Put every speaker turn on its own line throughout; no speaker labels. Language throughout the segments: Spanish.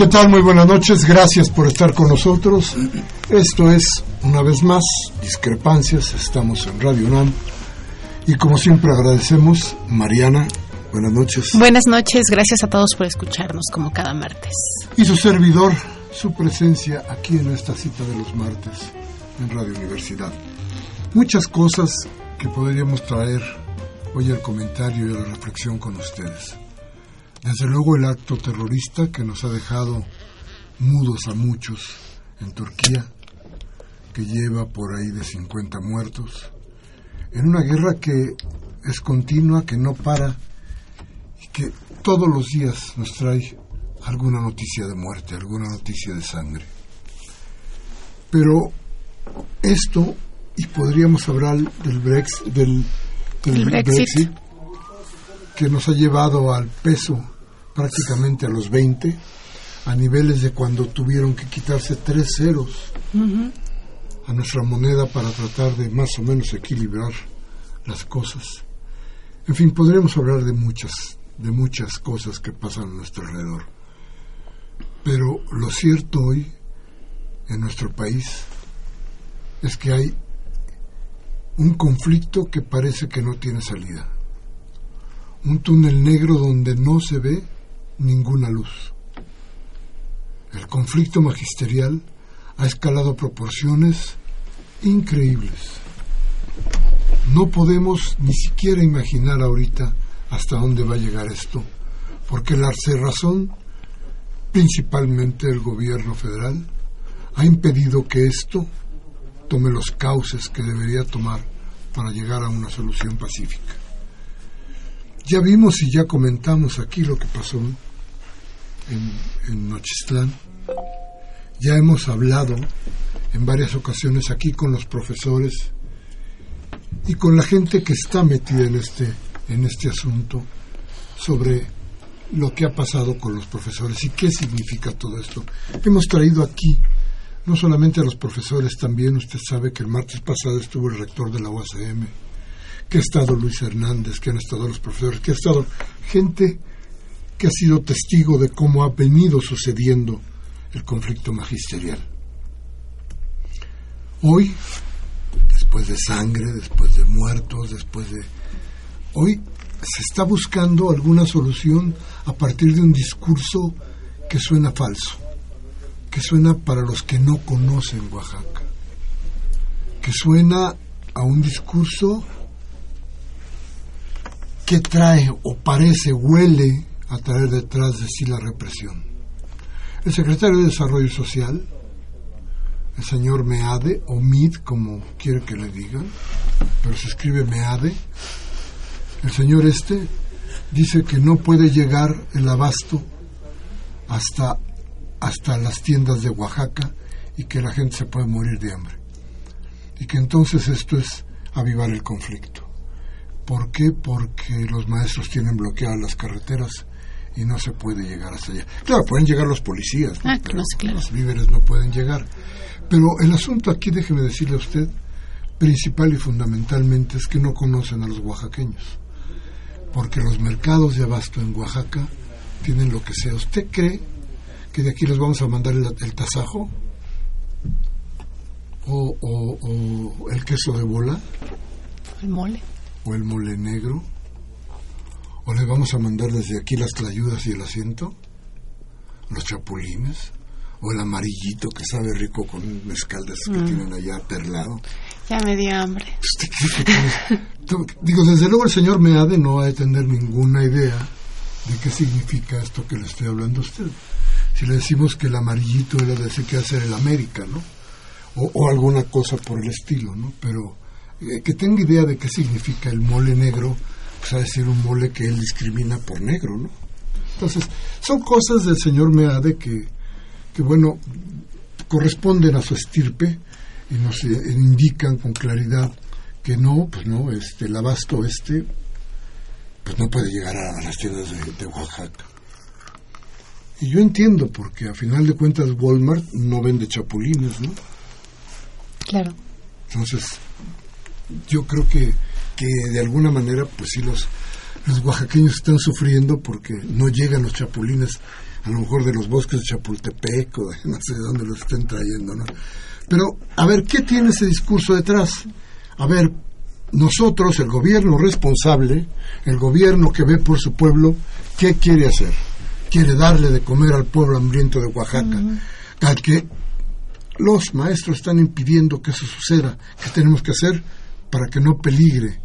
¿Qué tal? Muy buenas noches. Gracias por estar con nosotros. Esto es, una vez más, Discrepancias. Estamos en Radio UNAM. Y como siempre agradecemos, Mariana, buenas noches.
Buenas noches. Gracias a todos por escucharnos como cada martes.
Y su servidor, su presencia aquí en esta cita de los martes en Radio Universidad. Muchas cosas que podríamos traer hoy al comentario y a la reflexión con ustedes. Desde luego el acto terrorista que nos ha dejado mudos a muchos en Turquía, que lleva por ahí de 50 muertos, en una guerra que es continua, que no para y que todos los días nos trae alguna noticia de muerte, alguna noticia de sangre. Pero esto, y podríamos hablar del, Brexit, del, Brexit que nos ha llevado al peso prácticamente a los 20, a niveles de cuando tuvieron que quitarse tres ceros a nuestra moneda para tratar de más o menos equilibrar las cosas. En fin, podríamos hablar de muchas, de muchas cosas que pasan a nuestro alrededor. Pero lo cierto hoy en nuestro país es que hay un conflicto que parece que no tiene salida un túnel negro donde no se ve ninguna luz. El conflicto magisterial ha escalado proporciones increíbles. No podemos ni siquiera imaginar ahorita hasta dónde va a llegar esto, porque la cerrazón, principalmente el gobierno federal, ha impedido que esto tome los cauces que debería tomar para llegar a una solución pacífica. Ya vimos y ya comentamos aquí lo que pasó en, en Nochistlán. Ya hemos hablado en varias ocasiones aquí con los profesores y con la gente que está metida en este, en este asunto sobre lo que ha pasado con los profesores y qué significa todo esto. Hemos traído aquí no solamente a los profesores, también usted sabe que el martes pasado estuvo el rector de la UACM, que ha estado Luis Hernández, que han estado los profesores, que ha estado gente que ha sido testigo de cómo ha venido sucediendo el conflicto magisterial. Hoy, después de sangre, después de muertos, después de... Hoy se está buscando alguna solución a partir de un discurso que suena falso, que suena para los que no conocen Oaxaca, que suena a un discurso que trae o parece, huele a traer detrás de sí la represión. El secretario de Desarrollo Social, el señor Meade, o Mid, como quiere que le digan, pero se escribe Meade. El señor este dice que no puede llegar el abasto hasta, hasta las tiendas de Oaxaca y que la gente se puede morir de hambre. Y que entonces esto es avivar el conflicto. ¿Por qué? Porque los maestros tienen bloqueadas las carreteras y no se puede llegar hasta allá. Claro, pueden llegar los policías,
ah,
pero los víveres no pueden llegar. Pero el asunto aquí, déjeme decirle a usted, principal y fundamentalmente es que no conocen a los oaxaqueños. Porque los mercados de abasto en Oaxaca tienen lo que sea. ¿Usted cree que de aquí les vamos a mandar el, tasajo? O, o, el queso de bola?
El mole.
¿O el mole negro? ¿O le vamos a mandar desde aquí las tlayudas y el asiento? ¿Los chapulines? ¿O el amarillito que sabe rico con mezcal de que mm. tienen allá perlado?
Ya me dio hambre.
Digo, desde luego el señor Meade no va a tener ninguna idea de qué significa esto que le estoy hablando a usted. Si le decimos que el amarillito era de ese que hacer el América, ¿no? O, alguna cosa por el estilo, ¿no? Pero eh, que tenga idea de qué significa el mole negro pues a decir un mole que él discrimina por negro, ¿no? Entonces, son cosas del señor Meade que, que bueno, corresponden a su estirpe y nos indican con claridad que no, pues no, este, el abasto este, pues no puede llegar a, las tiendas de, de, Oaxaca. Y yo entiendo, porque a final de cuentas Walmart no vende chapulines, ¿no?
Claro.
Entonces, yo creo que que de alguna manera, pues sí, los, los oaxaqueños están sufriendo porque no llegan los chapulines, a lo mejor de los bosques de Chapultepec o de no sé de dónde los estén trayendo, ¿no? Pero, a ver, ¿qué tiene ese discurso detrás? A ver, nosotros, el gobierno responsable, el gobierno que ve por su pueblo, ¿qué quiere hacer? Quiere darle de comer al pueblo hambriento de Oaxaca, al que los maestros están impidiendo que eso suceda. ¿Qué tenemos que hacer para que no peligre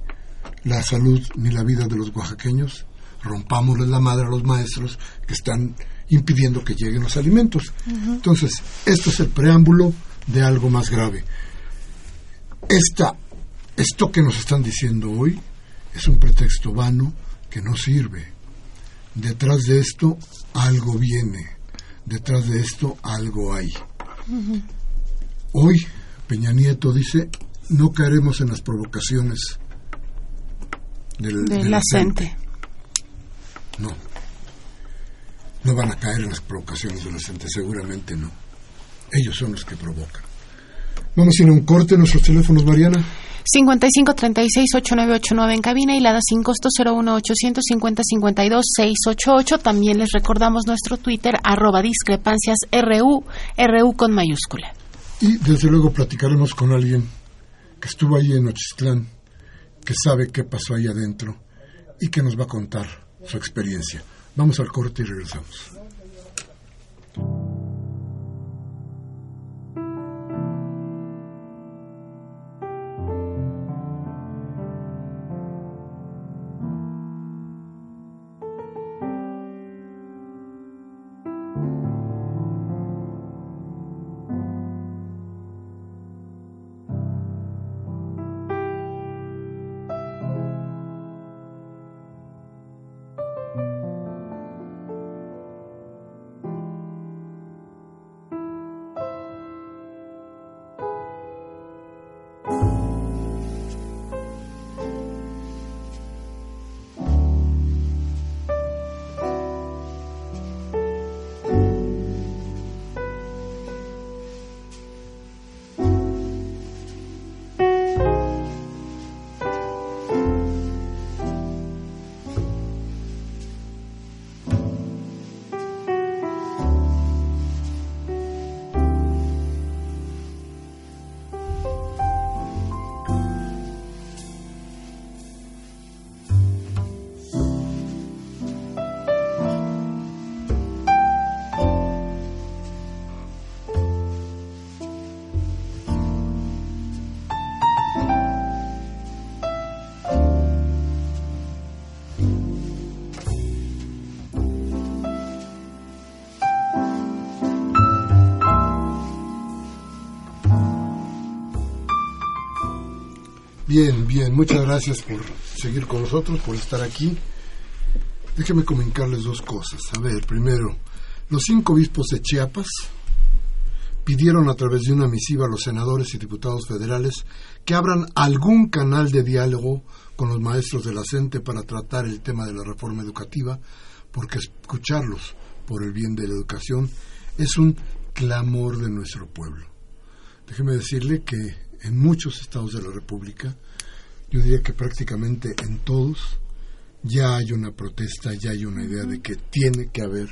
la salud ni la vida de los oaxaqueños, rompámosles la madre a los maestros que están impidiendo que lleguen los alimentos. Entonces, esto es el preámbulo de algo más grave. Esta, esto que nos están diciendo hoy es un pretexto vano que no sirve. Detrás de esto algo viene, detrás de esto algo hay. Hoy Peña Nieto dice, no caeremos en las provocaciones
del, de la gente.
No. No van a caer en las provocaciones de la gente, seguramente no. Ellos son los que provocan. Vamos a ir a un corte nuestros teléfonos, Mariana.
5536-8989 en cabina y la da sin costo 01850-52-688. También les recordamos nuestro Twitter, arroba discrepancias RU, RU con mayúscula.
Y desde luego platicaremos con alguien que estuvo ahí en Ochistlán que sabe qué pasó ahí adentro y que nos va a contar su experiencia. Vamos al corte y regresamos. Bien, bien, muchas gracias por seguir con nosotros, por estar aquí. Déjenme comunicarles dos cosas. A ver, primero, los cinco obispos de Chiapas pidieron a través de una misiva a los senadores y diputados federales que abran algún canal de diálogo con los maestros de la CENTE para tratar el tema de la reforma educativa, porque escucharlos por el bien de la educación es un clamor de nuestro pueblo. Déjeme decirle que en muchos estados de la República, yo diría que prácticamente en todos, ya hay una protesta, ya hay una idea de que tiene que haber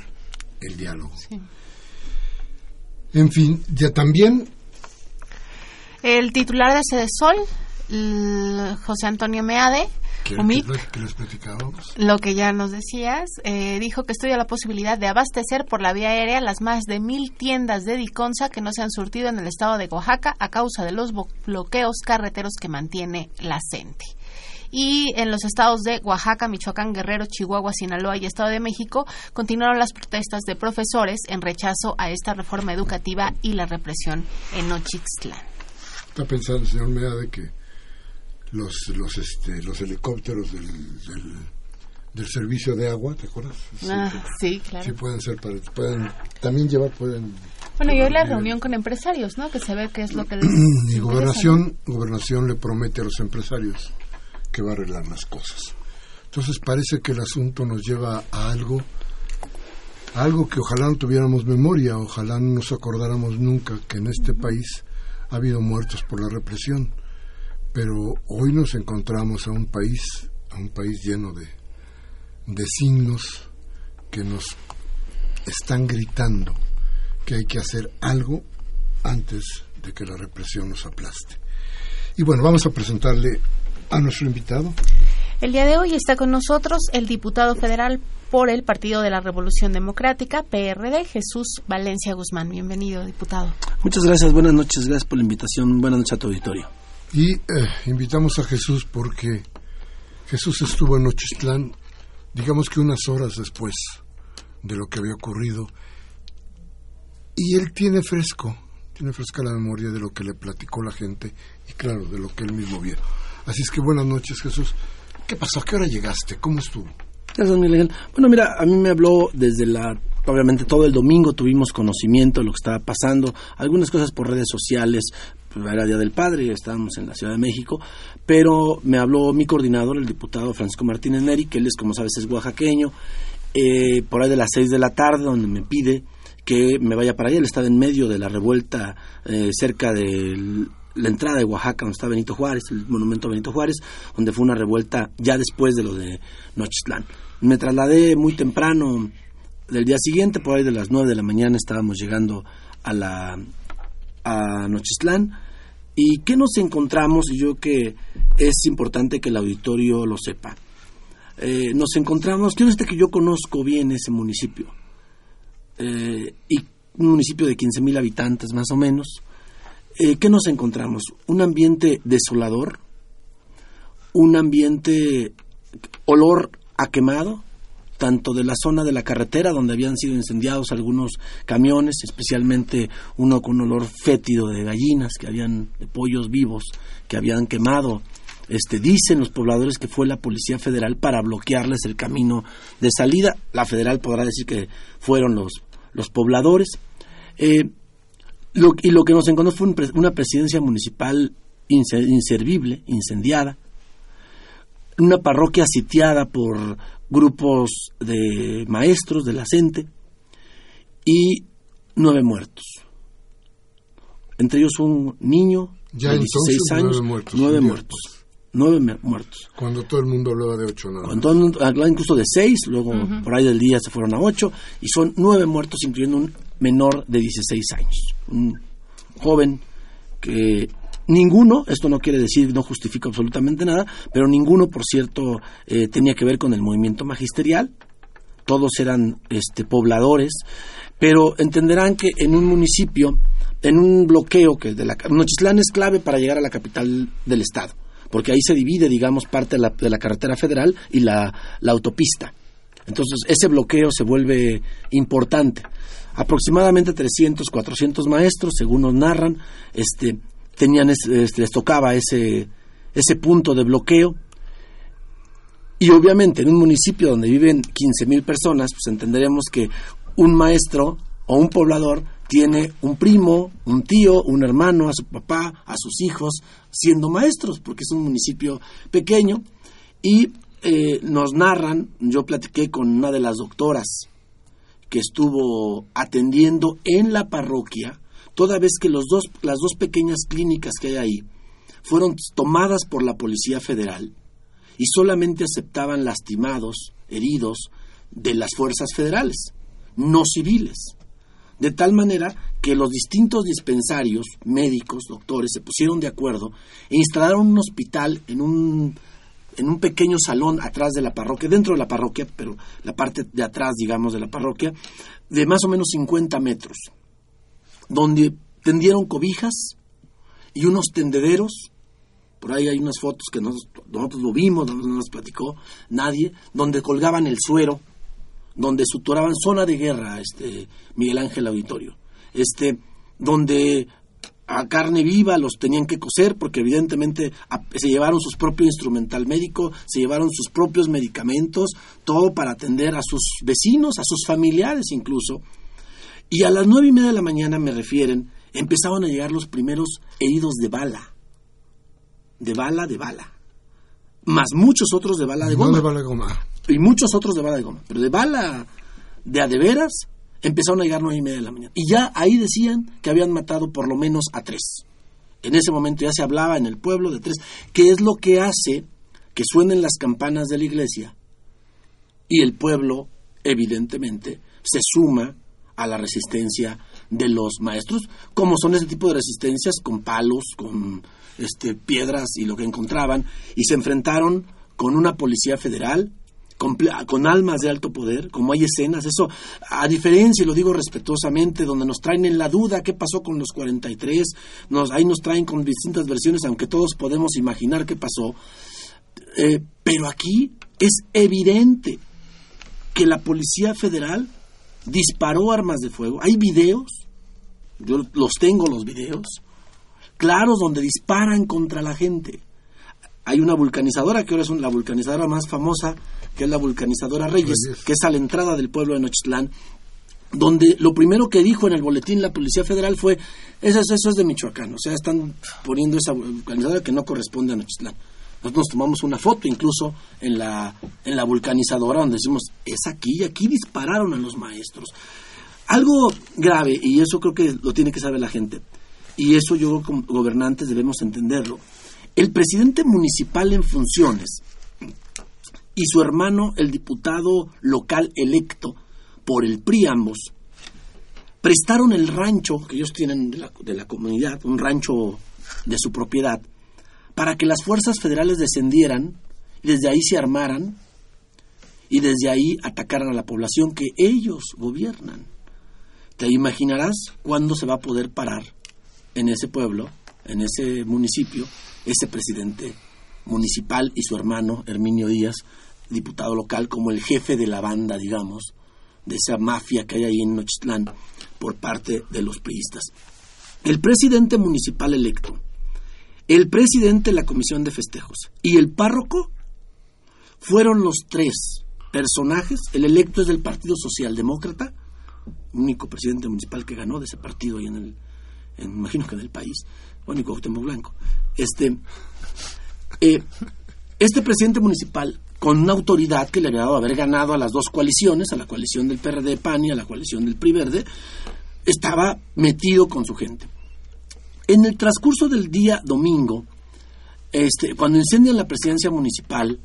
el diálogo. En fin, ya también...
El titular de Sede Sol, José Antonio Meade, Lo que ya nos decías, eh, dijo que estudia la posibilidad de abastecer por la vía aérea las más de mil tiendas de Diconsa que no se han surtido en el estado de Oaxaca a causa de los bloqueos carreteros que mantiene la CENTE y en los estados de Oaxaca, Michoacán, Guerrero, Chihuahua, Sinaloa y Estado de México continuaron las protestas de profesores en rechazo a esta reforma educativa y la represión en Ochixtlán.
Está pensando señor Meade que los los este, los helicópteros del, del, servicio de agua, ¿te acuerdas?
Ah, sí, claro.
Sí pueden ser pueden también llevar pueden
bueno, y hoy la reunión con empresarios, ¿no? Que se ve qué es lo que les
y gobernación gobernación le promete a los empresarios que va a arreglar las cosas. Entonces parece que el asunto nos lleva a algo algo que ojalá no tuviéramos memoria, ojalá no nos acordáramos nunca que en este país ha habido muertos por la represión pero hoy nos encontramos a un país, a un país lleno de, de signos que nos están gritando que hay que hacer algo antes de que la represión nos aplaste. Y bueno, vamos a presentarle a nuestro invitado.
El día de hoy está con nosotros el diputado federal por el Partido de la Revolución Democrática, PRD, Jesús Valencia Guzmán. Bienvenido, diputado.
Muchas gracias, buenas noches, gracias por la invitación, buenas noches a tu auditorio.
Y eh, invitamos a Jesús porque Jesús estuvo en Ochistlán, digamos que unas horas después de lo que había ocurrido, y él tiene fresco, tiene fresca la memoria de lo que le platicó la gente y claro, de lo que él mismo vio. Así es que buenas noches Jesús. ¿Qué pasó? ¿A qué hora llegaste? ¿Cómo estuvo?
Bueno, mira, a mí me habló desde la obviamente todo el domingo tuvimos conocimiento de lo que estaba pasando, algunas cosas por redes sociales, pues, era Día del Padre, estábamos en la Ciudad de México, pero me habló mi coordinador, el diputado Francisco Martínez Neri, que él es, como sabes, es oaxaqueño, eh, por ahí de las seis de la tarde, donde me pide que me vaya para allá. Él estaba en medio de la revuelta eh, cerca de la entrada de Oaxaca, donde está Benito Juárez, el monumento a Benito Juárez, donde fue una revuelta ya después de lo de Nochistlán. Me trasladé muy temprano del día siguiente, por ahí de las nueve de la mañana, estábamos llegando a la a Nochistlán ¿Y qué nos encontramos? Y yo que es importante que el auditorio lo sepa. Eh, nos encontramos, quiero decirte que yo conozco bien ese municipio, eh, y un municipio de 15.000 habitantes más o menos. Eh, ¿Qué nos encontramos? Un ambiente desolador, un ambiente olor a quemado, tanto de la zona de la carretera donde habían sido incendiados algunos camiones, especialmente uno con un olor fétido de gallinas que habían de pollos vivos que habían quemado. Este dicen los pobladores que fue la Policía Federal para bloquearles el camino de salida. La federal podrá decir que fueron los los pobladores. Eh, y lo que nos encontró fue una presidencia municipal inservible, incendiada, una parroquia sitiada por grupos de maestros de la CENTE y nueve muertos. Entre ellos un niño de 16 años, nueve muertos. Nueve muertos.
Cuando todo el mundo hablaba de ocho, nada.
Cuando todo el mundo hablaba incluso de seis, luego por ahí del día se fueron a ocho, y son nueve muertos, incluyendo un menor de 16 años. Un joven que Ninguno, esto no quiere decir, no justifica absolutamente nada, pero ninguno, por cierto, eh, tenía que ver con el movimiento magisterial. Todos eran este, pobladores, pero entenderán que en un municipio, en un bloqueo que de la Nochislán es clave para llegar a la capital del estado, porque ahí se divide, digamos, parte de la, de la carretera federal y la, la autopista. Entonces, ese bloqueo se vuelve importante aproximadamente 300, 400 maestros, según nos narran, este, tenían este, les tocaba ese ese punto de bloqueo. Y obviamente en un municipio donde viven 15.000 personas, pues entenderemos que un maestro o un poblador tiene un primo, un tío, un hermano, a su papá, a sus hijos, siendo maestros, porque es un municipio pequeño. Y eh, nos narran, yo platiqué con una de las doctoras que estuvo atendiendo en la parroquia, toda vez que los dos, las dos pequeñas clínicas que hay ahí fueron tomadas por la Policía Federal y solamente aceptaban lastimados, heridos de las fuerzas federales, no civiles. De tal manera que los distintos dispensarios, médicos, doctores, se pusieron de acuerdo e instalaron un hospital en un, en un pequeño salón atrás de la parroquia, dentro de la parroquia, pero la parte de atrás, digamos, de la parroquia, de más o menos 50 metros, donde tendieron cobijas y unos tendederos por ahí hay unas fotos que nosotros, lo vimos, no nos platicó nadie, donde colgaban el suero, donde suturaban zona de guerra, este Miguel Ángel Auditorio, este, donde a carne viva los tenían que coser porque evidentemente se llevaron sus propio instrumental médico, se llevaron sus propios medicamentos, todo para atender a sus vecinos, a sus familiares incluso. Y a las nueve y media de la mañana me refieren, empezaban a llegar los primeros heridos de bala de bala de bala. Más muchos otros de bala de goma.
de bala de goma.
Y muchos otros de bala de goma. Pero de bala de a de veras empezaron a llegar nueve y media de la mañana. Y ya ahí decían que habían matado por lo menos a tres. En ese momento ya se hablaba en el pueblo de tres, que es lo que hace que suenen las campanas de la iglesia y el pueblo, evidentemente, se suma a la resistencia de los maestros, como son ese tipo de resistencias con palos, con este, piedras y lo que encontraban, y se enfrentaron con una policía federal, con, con, almas de alto poder, como hay escenas, eso, a diferencia, y lo digo respetuosamente, donde nos traen en la duda qué pasó con los 43, nos, ahí nos traen con distintas versiones, aunque todos podemos imaginar qué pasó, eh, pero aquí es evidente que la Policía Federal disparó armas de fuego, hay videos, yo los tengo los videos, claros donde disparan contra la gente. Hay una vulcanizadora que ahora es la vulcanizadora más famosa, que es la vulcanizadora Reyes, que es a la entrada del pueblo de Nochitlán, donde lo primero que dijo en el boletín la Policía Federal fue, eso, eso es de Michoacán, o sea, están poniendo esa vulcanizadora que no corresponde a Nochitlán. Nosotros nos tomamos una foto incluso en la, en la vulcanizadora donde decimos, es aquí y aquí dispararon a los maestros. Algo grave, y eso creo que lo tiene que saber la gente, y eso yo como gobernantes debemos entenderlo. El presidente municipal en funciones y su hermano, el diputado local electo por el PRI ambos, prestaron el rancho que ellos tienen de la comunidad, un rancho de su propiedad, para que las fuerzas federales descendieran y desde ahí se armaran y desde ahí atacaran a la población que ellos gobiernan. Te imaginarás cuándo se va a poder parar en ese pueblo, en ese municipio, ese presidente municipal y su hermano Herminio Díaz, diputado local, como el jefe de la banda, digamos, de esa mafia que hay ahí en Nochitlán por parte de los priistas. El presidente municipal electo, el presidente de la comisión de festejos y el párroco fueron los tres personajes. El electo es del Partido Socialdemócrata, único presidente municipal que ganó de ese partido ahí en el, imagino que del país, bueno, y Blanco. Este, eh, este presidente municipal, con una autoridad que le había dado haber ganado a las dos coaliciones, a la coalición del PRD PAN y a la coalición del PRI Verde, estaba metido con su gente. En el transcurso del día domingo, este, cuando incendian la presidencia municipal,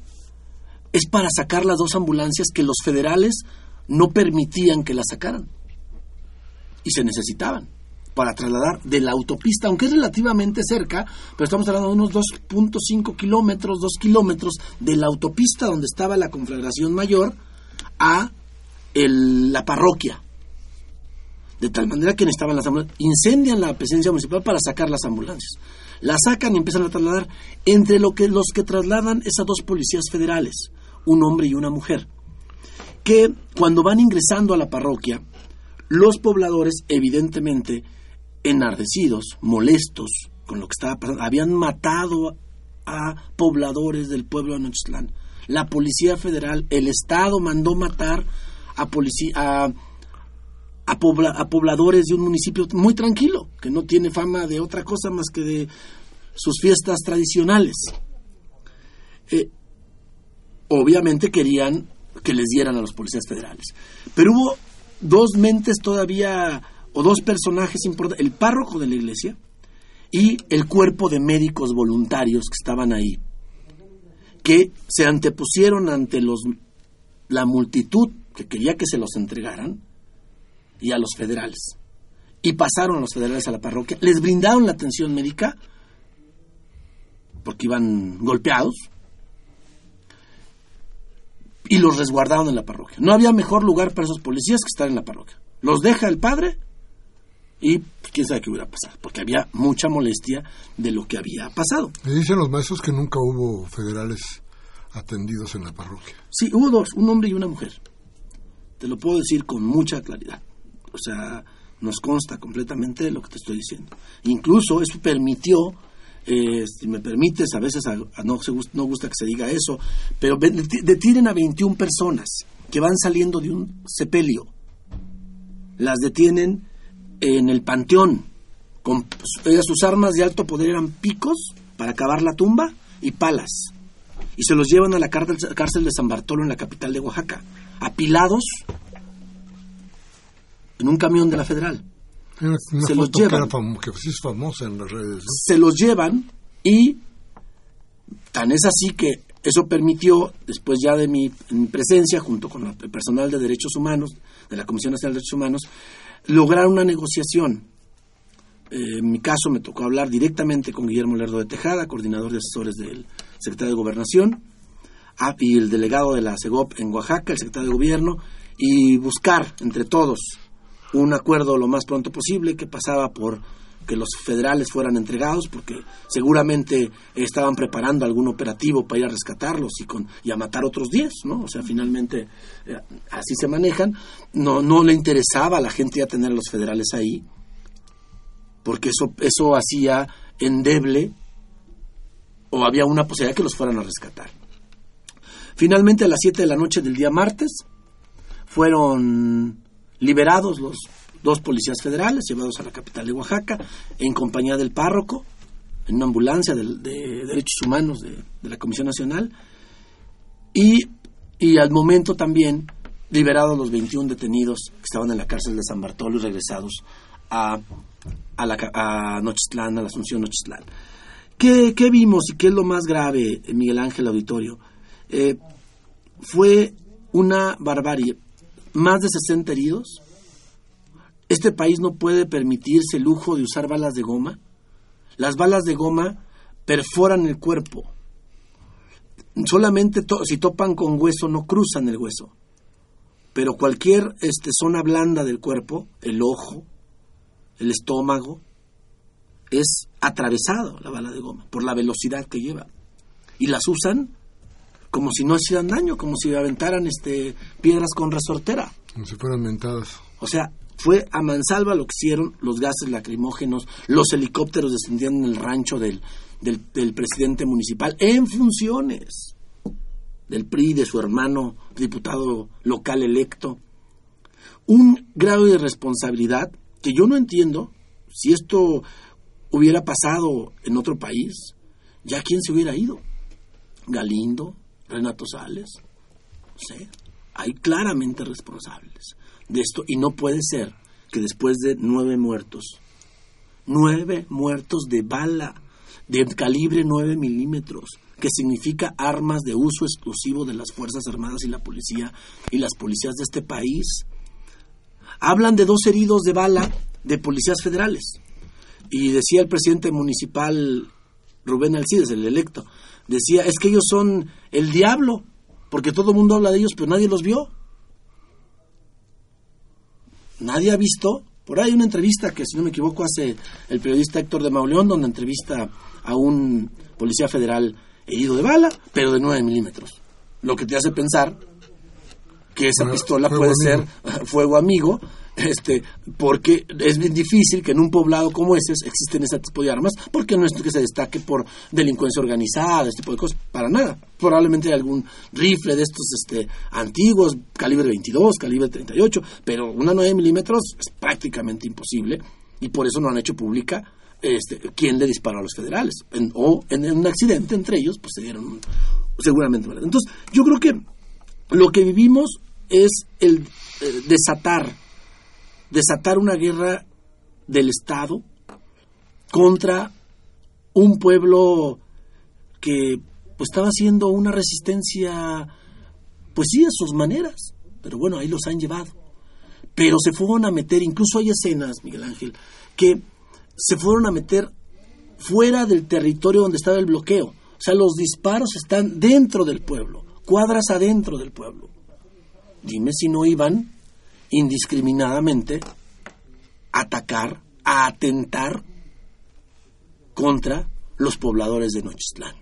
es para sacar las dos ambulancias que los federales no permitían que las sacaran. Y se necesitaban para trasladar de la autopista, aunque es relativamente cerca, pero estamos hablando de unos 2.5 kilómetros, 2 kilómetros de la autopista donde estaba la Confederación Mayor a la parroquia. De tal manera que necesitaban las ambulancias. Incendian la presencia municipal para sacar las ambulancias. Las sacan y empiezan a trasladar. Entre lo que, los que trasladan esas dos policías federales, un hombre y una mujer, que cuando van ingresando a la parroquia, los pobladores evidentemente enardecidos, molestos con lo que estaba pasando, habían matado a pobladores del pueblo de Nochitlán. La Policía Federal, el Estado mandó matar a, policía, a, a, pobladores de un municipio muy tranquilo, que no tiene fama de otra cosa más que de sus fiestas tradicionales. Eh, obviamente querían que les dieran a los policías federales. Pero hubo dos mentes todavía, o dos personajes importantes, el párroco de la iglesia y el cuerpo de médicos voluntarios que estaban ahí, que se antepusieron ante los, la multitud que quería que se los entregaran y a los federales. Y pasaron a los federales a la parroquia, les brindaron la atención médica porque iban golpeados y los resguardaron en la parroquia. No había mejor lugar para esos policías que estar en la parroquia. Los deja el padre y pues, quién sabe qué hubiera pasado, porque había mucha molestia de lo que había pasado.
Me dicen los maestros que nunca hubo federales atendidos en la parroquia.
Sí, hubo dos, un hombre y una mujer. Te lo puedo decir con mucha claridad. O sea, nos consta completamente lo que te estoy diciendo. Incluso eso permitió, eh, si me permites, a veces no, se, no gusta que se diga eso, pero detienen a 21 personas que van saliendo de un sepelio. Las detienen en el panteón. Con, sus armas de alto poder eran picos para cavar la tumba y palas. Y se los llevan a la cárcel de San Bartolo en la capital de Oaxaca, apilados en un camión de la federal.
se los llevan. Que, es famosa en las redes.
Se los llevan y tan es así que eso permitió, después ya de mi, mi presencia, junto con el personal de derechos humanos, de la Comisión Nacional de Derechos Humanos, lograr una negociación. Eh, en mi caso me tocó hablar directamente con Guillermo Lerdo de Tejada, coordinador de asesores del secretario de Gobernación, y el delegado de la CEGOP en Oaxaca, el secretario de Gobierno, y buscar entre todos un acuerdo lo más pronto posible que pasaba por que los federales fueran entregados porque seguramente estaban preparando algún operativo para ir a rescatarlos y con y a matar otros 10, ¿no? O sea, finalmente eh, así se manejan. No no le interesaba a la gente ya tener a los federales ahí porque eso eso hacía endeble o había una posibilidad que los fueran a rescatar. Finalmente a las 7 de la noche del día martes fueron liberados los dos policías federales llevados a la capital de Oaxaca en compañía del párroco, en una ambulancia de, derechos humanos de, la Comisión Nacional, y, y, al momento también liberados los 21 detenidos que estaban en la cárcel de San Bartolo y regresados a, a, la, a Nochitlán, a la Asunción Nochitlán. ¿Qué, ¿Qué, vimos y qué es lo más grave, Miguel Ángel Auditorio? Eh, fue una barbarie. Más de 60 heridos, este país no puede permitirse el lujo de usar balas de goma. Las balas de goma perforan el cuerpo. Solamente si topan con hueso no cruzan el hueso. Pero cualquier este, zona blanda del cuerpo, el ojo, el estómago, es atravesado la bala de goma por la velocidad que lleva. Y las usan como si no hicieran daño, como si aventaran este, piedras con resortera.
Como si fueran mentadas.
O sea, fue a mansalva lo que hicieron los gases lacrimógenos, los helicópteros descendían en el rancho del, del, presidente municipal en funciones del PRI, de su hermano diputado local electo. Un grado de responsabilidad que yo no entiendo si esto hubiera pasado en otro país, ya quién se hubiera ido. Galindo, Renato Sales, sé, hay claramente responsables de esto y no puede ser que después de nueve muertos, nueve muertos de bala de calibre 9 milímetros, que significa armas de uso exclusivo de las Fuerzas Armadas y la policía y las policías de este país. Hablan de dos heridos de bala de policías federales. Y decía el presidente municipal Rubén Alcides, el electo, decía, es que ellos son el diablo, porque todo el mundo habla de ellos, pero nadie los vio. Nadie ha visto. Por ahí una entrevista que, si no me equivoco, hace el periodista Héctor de Mauleón, donde entrevista a un policía federal herido de bala, pero de 9 milímetros. Lo que te hace pensar que esa pistola puede ser fuego amigo, este, porque es bien difícil que en un poblado como ese existen ese tipo de armas, porque no es que se destaque por delincuencia organizada, este tipo de cosas, para nada. Probablemente algún rifle de estos este, antiguos, calibre 22, calibre 38, pero una 9 milímetros es prácticamente imposible y por eso no han hecho pública este, quién le disparó a los federales. o en, un accidente entre ellos, pues se dieron seguramente. Entonces, yo creo que lo que vivimos es el eh, desatar desatar una guerra del Estado contra un pueblo que pues estaba haciendo una resistencia, pues sí, a sus maneras, pero bueno, ahí los han llevado. Pero se fueron a meter, incluso hay escenas, Miguel Ángel, que se fueron a meter fuera del territorio donde estaba el bloqueo. O sea, los disparos están dentro del pueblo, cuadras adentro del pueblo. Dime si no iban indiscriminadamente atacar, a atentar contra los pobladores de Nochistlán.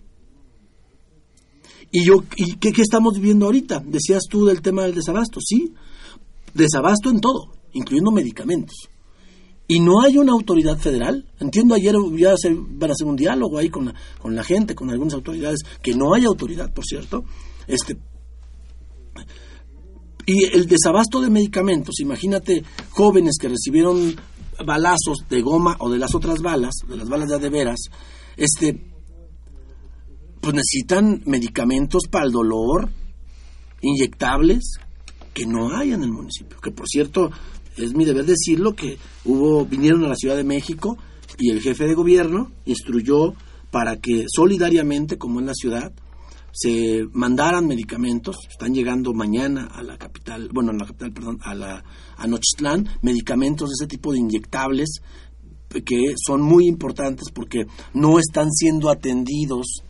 ¿Y, yo, qué, estamos viviendo ahorita? Decías tú del tema del desabasto, sí, desabasto en todo, incluyendo medicamentos. Y no hay una autoridad federal. Entiendo, ayer ya van a hacer un diálogo ahí con la, con la gente, con algunas autoridades, que no hay autoridad, por cierto. Este, y el desabasto de medicamentos, imagínate jóvenes que recibieron balazos de goma o de las otras balas, de las balas de veras, este, pues necesitan medicamentos para el dolor, inyectables, que no hay en el municipio. Que por cierto, es mi deber decirlo que hubo, vinieron a la Ciudad de México y el jefe de gobierno instruyó para que solidariamente, como en la ciudad, se mandaran medicamentos, están llegando mañana a la capital, bueno, a la capital, perdón, a la a medicamentos de ese tipo de inyectables que son muy importantes porque no están siendo atendidos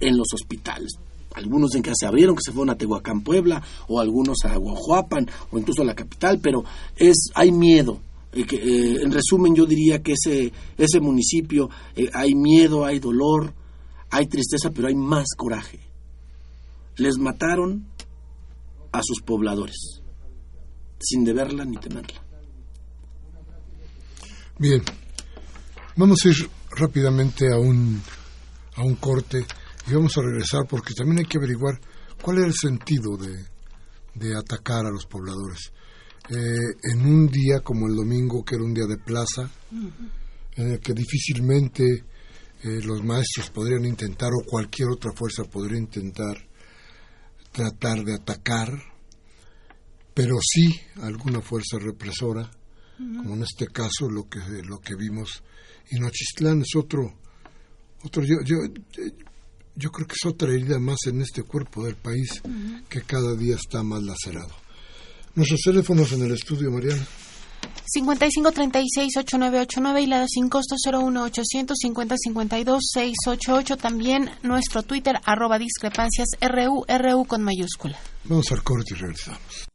en los hospitales. Algunos en que se abrieron, que se fueron a Tehuacán, Puebla, o algunos a Guajuapan, o incluso a la capital, pero es hay miedo. Eh, eh, en resumen, yo diría que ese, ese municipio eh, hay miedo, hay dolor, hay tristeza, pero hay más coraje les mataron a sus pobladores, sin deberla ni temerla.
Bien, vamos a ir rápidamente a un, a un corte y vamos a regresar porque también hay que averiguar cuál era el sentido de, de atacar a los pobladores. Eh, en un día como el domingo, que era un día de plaza, en el que difícilmente eh, los maestros podrían intentar o cualquier otra fuerza podría intentar tratar de atacar, pero sí alguna fuerza represora, como en este caso lo que lo que vimos. Y Nochistlán es otro, otro yo, yo, yo creo que es otra herida más en este cuerpo del país que cada día está más lacerado. Nuestros teléfonos en el estudio, Mariana.
5536-8989 y la sin costo 01800-5052-688. También nuestro Twitter, arroba discrepancias RU, RU con mayúscula.
Vamos al corte y regresamos.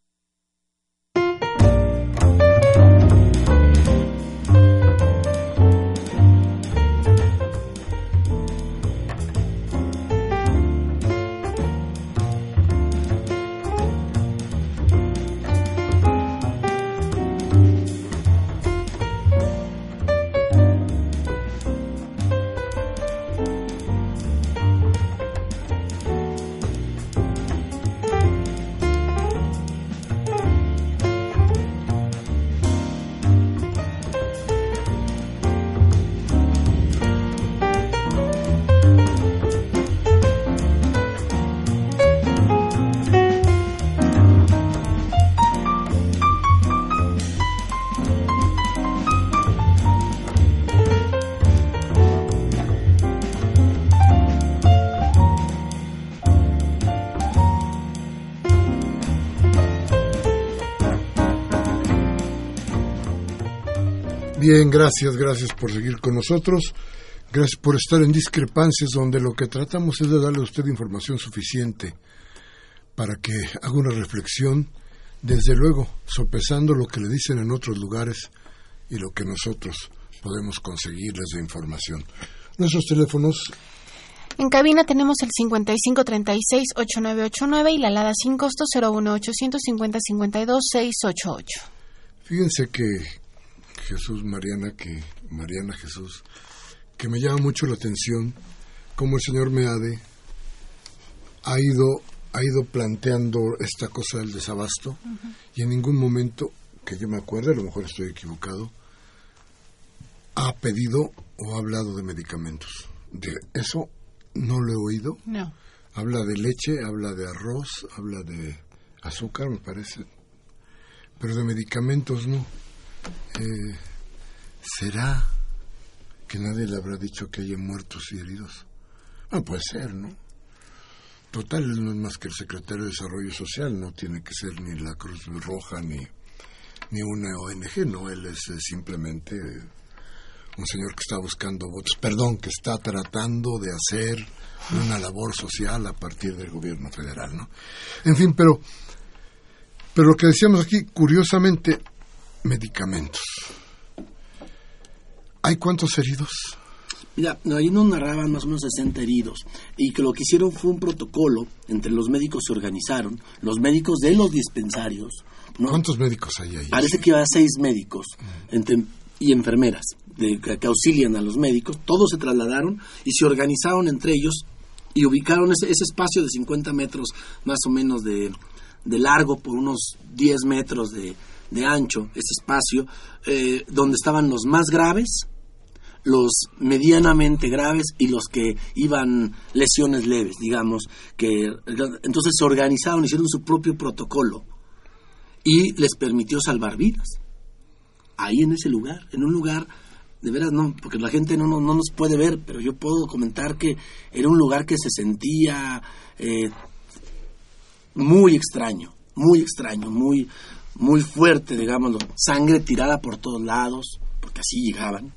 Bien, gracias, gracias por seguir con nosotros. Gracias por estar en discrepancias donde lo que tratamos es de darle a usted información suficiente para que haga una reflexión, desde luego, sopesando lo que le dicen en otros lugares y lo que nosotros podemos conseguirles de información. Nuestros teléfonos.
En cabina tenemos el 5536-8989 y la alada sin costo 01850 52 688.
Fíjense que Jesús Mariana, que Mariana Jesús, que me llama mucho la atención cómo el señor Meade ha ido ha ido planteando esta cosa del desabasto y en ningún momento que yo me acuerde, a lo mejor estoy equivocado, ha pedido o ha hablado de medicamentos. De eso no lo he oído.
No.
Habla de leche, habla de arroz, habla de azúcar, me parece. Pero de medicamentos no. Eh, ¿Será que nadie le habrá dicho que haya muertos y heridos? Ah, puede ser, ¿no? Total, no es más que el secretario de Desarrollo Social, no tiene que ser ni la Cruz Roja ni, ni una ONG, no, él es simplemente un señor que está buscando votos, perdón, que está tratando de hacer una labor social a partir del gobierno federal, ¿no? En fin, pero, pero lo que decíamos aquí, curiosamente, medicamentos. ¿Hay cuántos heridos?
Mira, ahí nos narraban más o menos 60 heridos y que lo que hicieron fue un protocolo entre los médicos se organizaron, los médicos de los dispensarios.
¿Cuántos médicos hay ahí?
Parece que iba a seis médicos entre, y enfermeras de, que, auxilian a los médicos. Todos se trasladaron y se organizaron entre ellos y ubicaron ese, ese espacio de 50 metros más o menos de, de largo por unos 10 metros de, de ancho, ese espacio, eh, donde estaban los más graves, los medianamente graves y los que iban lesiones leves, digamos, que entonces se organizaron, hicieron su propio protocolo y les permitió salvar vidas. Ahí en ese lugar, en un lugar, de veras no, porque la gente no, no, nos puede ver, pero yo puedo comentar que era un lugar que se sentía eh, muy extraño, muy extraño, muy, muy fuerte, digámoslo, sangre tirada por todos lados, porque así llegaban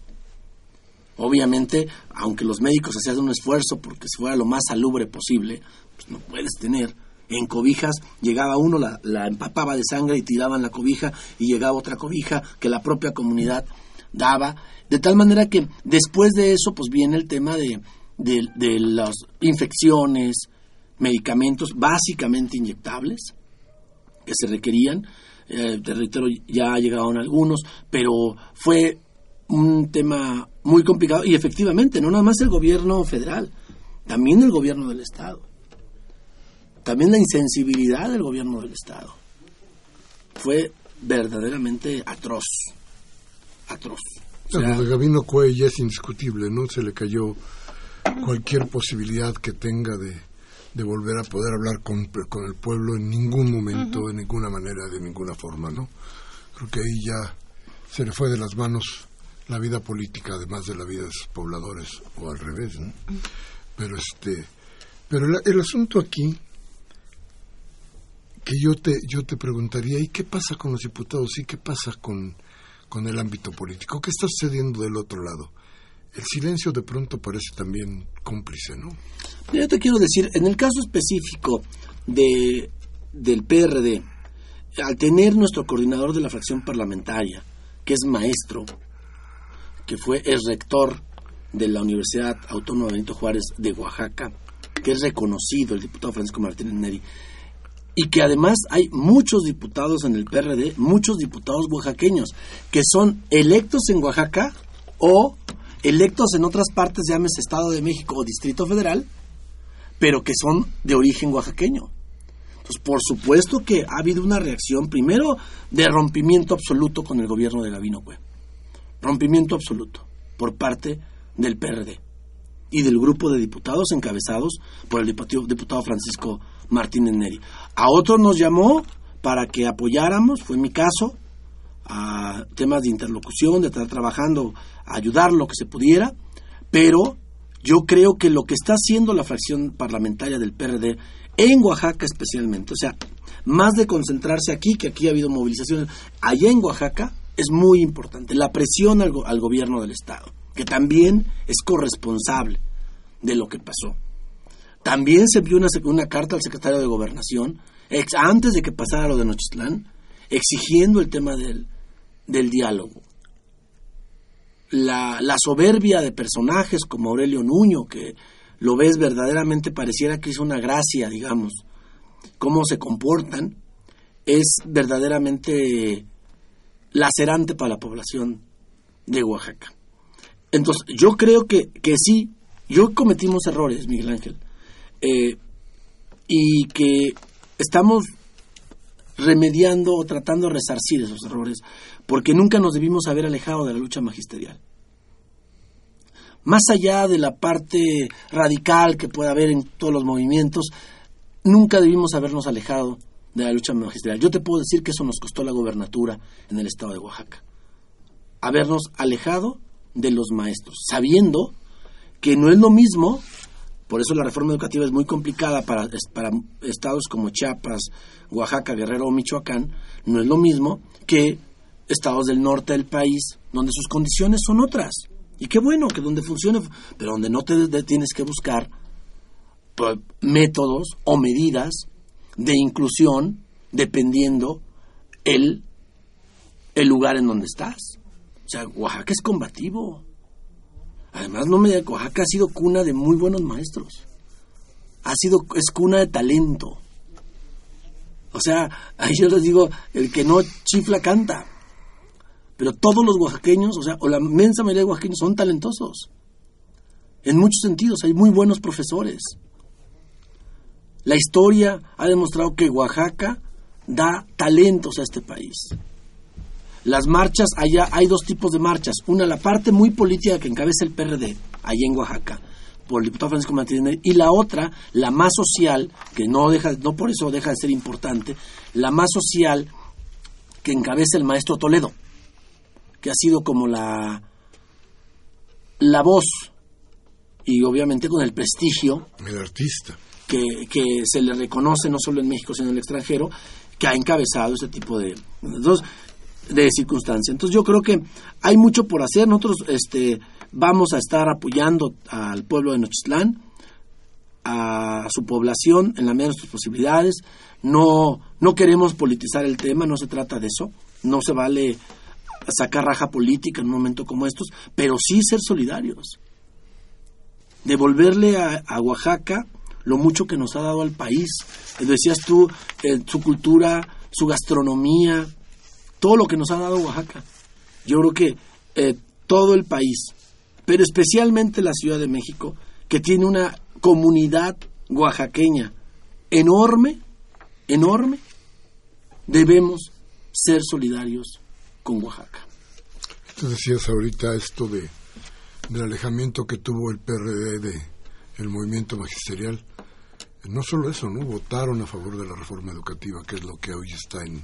Obviamente, aunque los médicos hacían un esfuerzo porque fuera lo más salubre posible, pues no puedes tener. En cobijas llegaba uno, la, empapaba de sangre y tiraban la cobija y llegaba otra cobija que la propia comunidad daba. De tal manera que después de eso, pues viene el tema de, de, las infecciones, medicamentos básicamente inyectables que se requerían. Eh, te reitero, ya llegaron algunos, pero fue un tema muy complicado y efectivamente, no nada más el gobierno federal, también el gobierno del Estado, también la insensibilidad del gobierno del Estado. Fue verdaderamente atroz, atroz.
O de Gabino Cuey es indiscutible, ¿no? Se le cayó cualquier posibilidad que tenga de, de volver a poder hablar con, con, el pueblo en ningún momento, de ninguna manera, de ninguna forma, ¿no? Creo que ahí ya se le fue de las manos la vida política además de la vida de sus pobladores o al revés ¿no? pero este pero el, asunto aquí que yo te yo te preguntaría y qué pasa con los diputados y qué pasa con con el ámbito político qué está sucediendo del otro lado el silencio de pronto parece también cómplice no
yo te quiero decir en el caso específico de del PRD al tener nuestro coordinador de la fracción parlamentaria que es maestro que fue el rector de la Universidad Autónoma de Benito Juárez de Oaxaca, que es reconocido, el diputado Francisco Martínez Neri, y que además hay muchos diputados en el PRD, muchos diputados oaxaqueños, que son electos en Oaxaca o electos en otras partes, llámese Estado de México o Distrito Federal, pero que son de origen oaxaqueño. Por supuesto que ha habido una reacción, primero, de rompimiento absoluto con el gobierno de Gabino Cue rompimiento absoluto por parte del PRD y del grupo de diputados encabezados por el diputado, Francisco Martínez Neri. A otros nos llamó para que apoyáramos, fue mi caso, a temas de interlocución, de estar trabajando, ayudar lo que se pudiera, pero yo creo que lo que está haciendo la fracción parlamentaria del PRD en Oaxaca especialmente, o sea, más de concentrarse aquí, que aquí ha habido movilizaciones, allá en Oaxaca, es muy importante. La presión al, gobierno del Estado, que también es corresponsable de lo que pasó. También se envió una, una carta al secretario de Gobernación, antes de que pasara lo de Nochistlán, exigiendo el tema del, del diálogo. La, soberbia de personajes como Aurelio Nuño, que lo ves verdaderamente pareciera que es una gracia, digamos, cómo se comportan, es verdaderamente lacerante para la población de Oaxaca. Entonces, yo creo que, que sí, yo cometimos errores, Miguel Ángel, eh, y que estamos remediando o tratando de resarcir esos errores, porque nunca nos debimos haber alejado de la lucha magisterial. Más allá de la parte radical que puede haber en todos los movimientos, nunca debimos habernos alejado de la lucha magisterial. Yo te puedo decir que eso nos costó la gobernatura en el estado de Oaxaca. Habernos alejado de los maestros, sabiendo que no es lo mismo, por eso la reforma educativa es muy complicada para, para estados como Chiapas, Oaxaca, Guerrero o Michoacán, no es lo mismo que estados del norte del país, donde sus condiciones son otras. Y qué bueno que donde funcione, pero donde no te tienes que buscar pues, métodos o medidas de inclusión dependiendo el, el lugar en donde estás. O sea, Oaxaca es combativo. Además, no me Oaxaca ha sido cuna de muy buenos maestros. Ha sido, es cuna de talento. O sea, ahí yo les digo, el que no chifla canta. Pero todos los oaxaqueños, o sea, o la inmensa mayoría de oaxaqueños son talentosos. En muchos sentidos, hay muy buenos profesores. La historia ha demostrado que Oaxaca da talentos a este país. Las marchas, allá hay dos tipos de marchas. Una, la parte muy política que encabeza el PRD, allá en Oaxaca, por el diputado Francisco Martínez, y la otra, la más social, que no, deja, no por eso deja de ser importante, la más social que encabeza el maestro Toledo, que ha sido como la, la voz y obviamente con el prestigio.
El artista
que, se le reconoce no solo en México, sino en el extranjero, que ha encabezado ese tipo de, de circunstancias. Entonces yo creo que hay mucho por hacer. Nosotros este, vamos a estar apoyando al pueblo de Nochistlán, a su población en la medida de nuestras posibilidades. No, no queremos politizar el tema, no se trata de eso. No se vale sacar raja política en un momento como estos, pero sí ser solidarios. Devolverle a Oaxaca lo mucho que nos ha dado al país. Eh, decías tú, eh, su cultura, su gastronomía, todo lo que nos ha dado Oaxaca. Yo creo que eh, todo el país, pero especialmente la Ciudad de México, que tiene una comunidad oaxaqueña enorme, enorme, debemos ser solidarios con Oaxaca.
Tú decías ahorita esto de del alejamiento que tuvo el PRD de el movimiento magisterial no solo eso, ¿no? Votaron a favor de la reforma educativa, que es lo que hoy está en,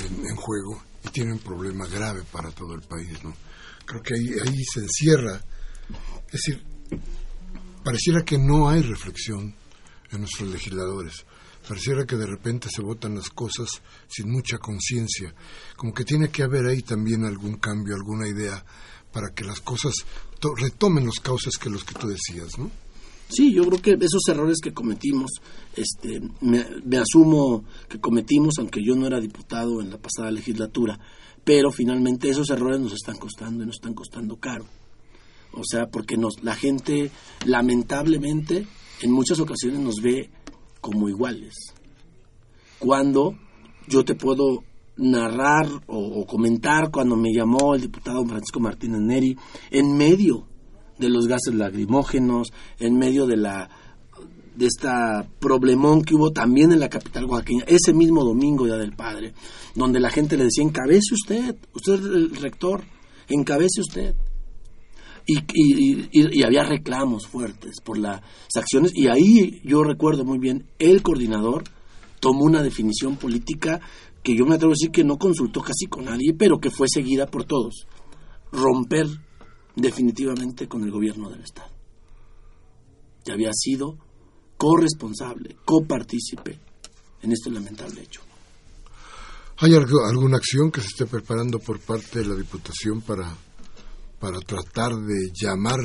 en, juego, y tiene un problema grave para todo el país, ¿no? Creo que ahí, ahí se encierra, es decir, pareciera que no hay reflexión en nuestros legisladores. Pareciera que de repente se votan las cosas sin mucha conciencia. Como que tiene que haber ahí también algún cambio, alguna idea para que las cosas retomen los cauces que los que tú decías, ¿no?
Sí, yo creo que esos errores que cometimos, este, me, asumo que cometimos, aunque yo no era diputado en la pasada legislatura, pero finalmente esos errores nos están costando y nos están costando caro. O sea, porque nos, la gente lamentablemente en muchas ocasiones nos ve como iguales. Cuando yo te puedo narrar o, comentar cuando me llamó el diputado Francisco Martínez Neri en medio de los gases lacrimógenos, en medio de la de esta problemón que hubo también en la capital oaxaqueña, ese mismo domingo ya del padre, donde la gente le decía, encabece usted, usted es el rector, encabece usted. Y, y, había reclamos fuertes por las acciones, y ahí yo recuerdo muy bien, el coordinador tomó una definición política que yo me atrevo a decir que no consultó casi con nadie, pero que fue seguida por todos. Romper definitivamente con el gobierno del Estado. Ya había sido corresponsable, copartícipe en este lamentable hecho.
¿Hay alguna acción que se esté preparando por parte de la Diputación para, para tratar de llamar,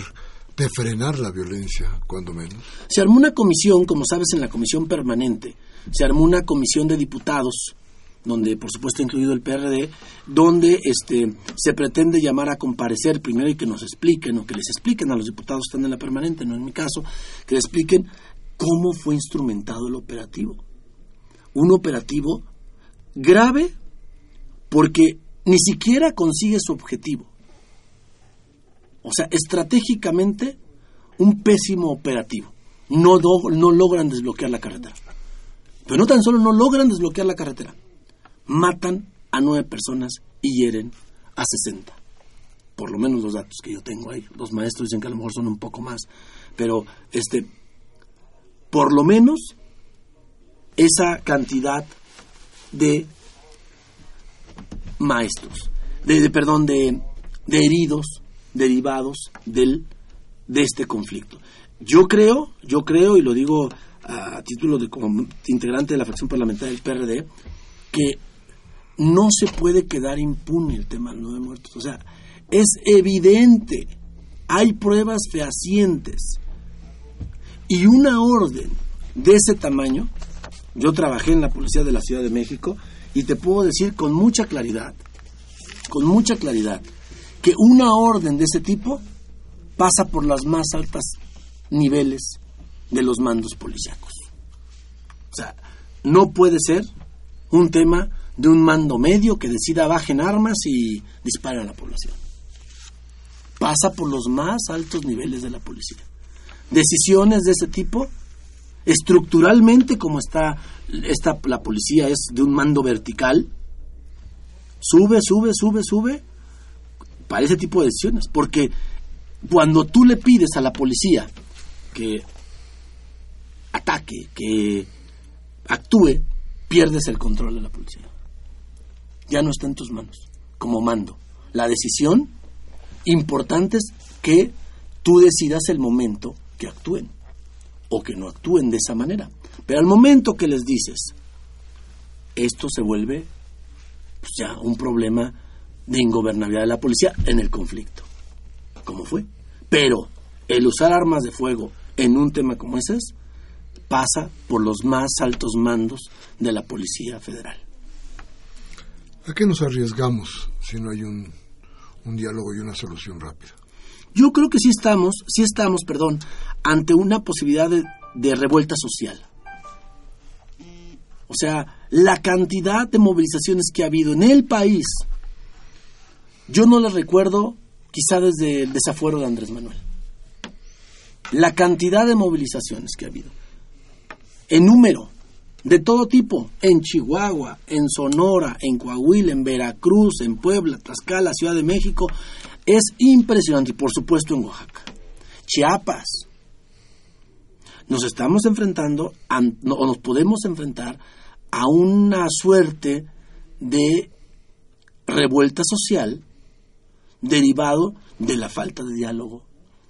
de frenar la violencia, cuando menos?
Se armó una comisión, como sabes, en la comisión permanente, se armó una comisión de diputados donde por supuesto incluido el PRD, donde este, se pretende llamar a comparecer primero y que nos expliquen, o que les expliquen a los diputados que están en la permanente, no en mi caso, que les expliquen cómo fue instrumentado el operativo. Un operativo grave porque ni siquiera consigue su objetivo. O sea, estratégicamente, un pésimo operativo. No, no logran desbloquear la carretera. Pero no tan solo no logran desbloquear la carretera, matan a nueve personas y hieren a 60. Por lo menos los datos que yo tengo ahí. Los maestros dicen que a lo mejor son un poco más. Pero, este, por lo menos, esa cantidad de maestros, de, perdón, de, de, heridos derivados del, de este conflicto. Yo creo, yo creo, y lo digo a título de como integrante de la fracción parlamentaria del PRD, que no se puede quedar impune el tema de los nueve muertos. O sea, es evidente, hay pruebas fehacientes y una orden de ese tamaño. Yo trabajé en la Policía de la Ciudad de México y te puedo decir con mucha claridad, con mucha claridad, que una orden de ese tipo pasa por las más altas niveles de los mandos policíacos. O sea, no puede ser un tema de un mando medio que decida bajen armas y disparen a la población. Pasa por los más altos niveles de la policía. Decisiones de ese tipo estructuralmente como está esta, la policía es de un mando vertical, sube, sube, sube, sube, para ese tipo de decisiones. Porque cuando tú le pides a la policía que ataque, que actúe, pierdes el control de la policía. Ya no está en tus manos, como mando. La decisión importante es que tú decidas el momento que actúen o que no actúen de esa manera. Pero al momento que les dices, esto se vuelve pues ya un problema de ingobernabilidad de la policía en el conflicto, como fue. Pero el usar armas de fuego en un tema como ese pasa por los más altos mandos de la Policía Federal.
¿A qué nos arriesgamos si no hay un, un diálogo y una solución rápida?
Yo creo que sí estamos, sí estamos, perdón, ante una posibilidad de, revuelta social. O sea, la cantidad de movilizaciones que ha habido en el país, yo no las recuerdo quizá desde el desafuero de Andrés Manuel. La cantidad de movilizaciones que ha habido, en número, de todo tipo, en Chihuahua, en Sonora, en Coahuila, en Veracruz, en Puebla, Tlaxcala, Ciudad de México, es impresionante y por supuesto en Oaxaca. Chiapas. Nos estamos enfrentando o nos podemos enfrentar a una suerte de revuelta social derivado de la falta de diálogo,